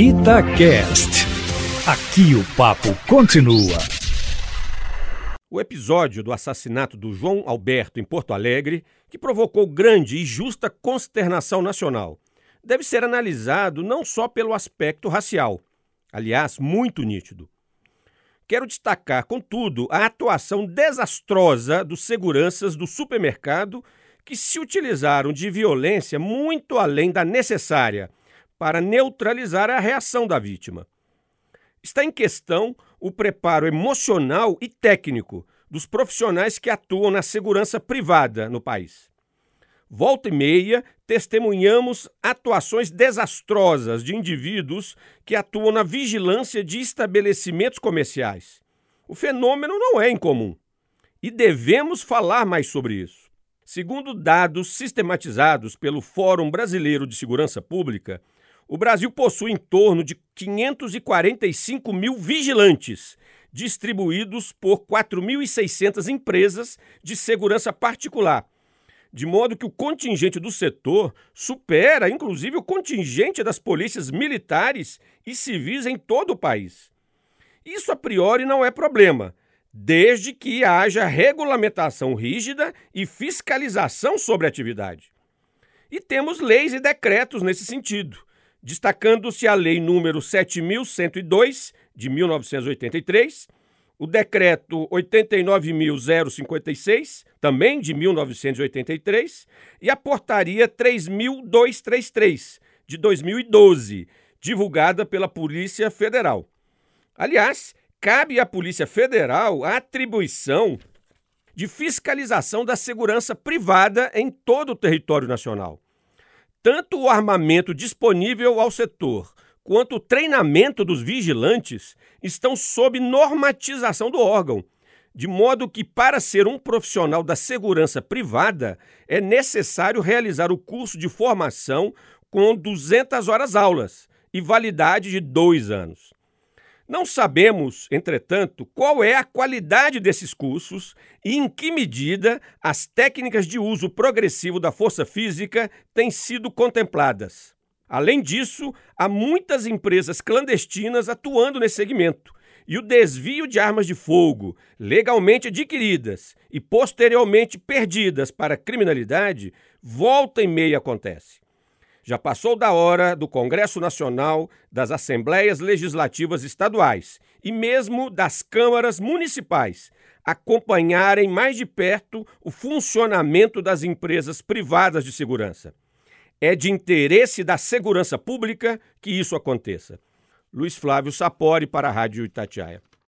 Itacast. Aqui o papo continua. O episódio do assassinato do João Alberto em Porto Alegre, que provocou grande e justa consternação nacional, deve ser analisado não só pelo aspecto racial, aliás, muito nítido. Quero destacar, contudo, a atuação desastrosa dos seguranças do supermercado que se utilizaram de violência muito além da necessária para neutralizar a reação da vítima. Está em questão o preparo emocional e técnico dos profissionais que atuam na segurança privada no país. Volta e meia, testemunhamos atuações desastrosas de indivíduos que atuam na vigilância de estabelecimentos comerciais. O fenômeno não é incomum e devemos falar mais sobre isso. Segundo dados sistematizados pelo Fórum Brasileiro de Segurança Pública, o Brasil possui em torno de 545 mil vigilantes, distribuídos por 4.600 empresas de segurança particular, de modo que o contingente do setor supera, inclusive, o contingente das polícias militares e civis em todo o país. Isso, a priori, não é problema, desde que haja regulamentação rígida e fiscalização sobre a atividade. E temos leis e decretos nesse sentido destacando-se a Lei número 7102 de 1983, o decreto 89.056, também de 1983, e a portaria 3.233 de 2012, divulgada pela Polícia Federal. Aliás, cabe à Polícia Federal a atribuição de fiscalização da segurança privada em todo o território nacional. Tanto o armamento disponível ao setor quanto o treinamento dos vigilantes estão sob normatização do órgão, de modo que, para ser um profissional da segurança privada, é necessário realizar o curso de formação com 200 horas aulas e validade de dois anos. Não sabemos, entretanto, qual é a qualidade desses cursos e em que medida as técnicas de uso progressivo da força física têm sido contempladas. Além disso, há muitas empresas clandestinas atuando nesse segmento, e o desvio de armas de fogo, legalmente adquiridas e posteriormente perdidas para a criminalidade, volta e meia acontece. Já passou da hora do Congresso Nacional, das Assembleias Legislativas Estaduais e mesmo das câmaras municipais acompanharem mais de perto o funcionamento das empresas privadas de segurança. É de interesse da segurança pública que isso aconteça. Luiz Flávio Sapori para a Rádio Itatiaia.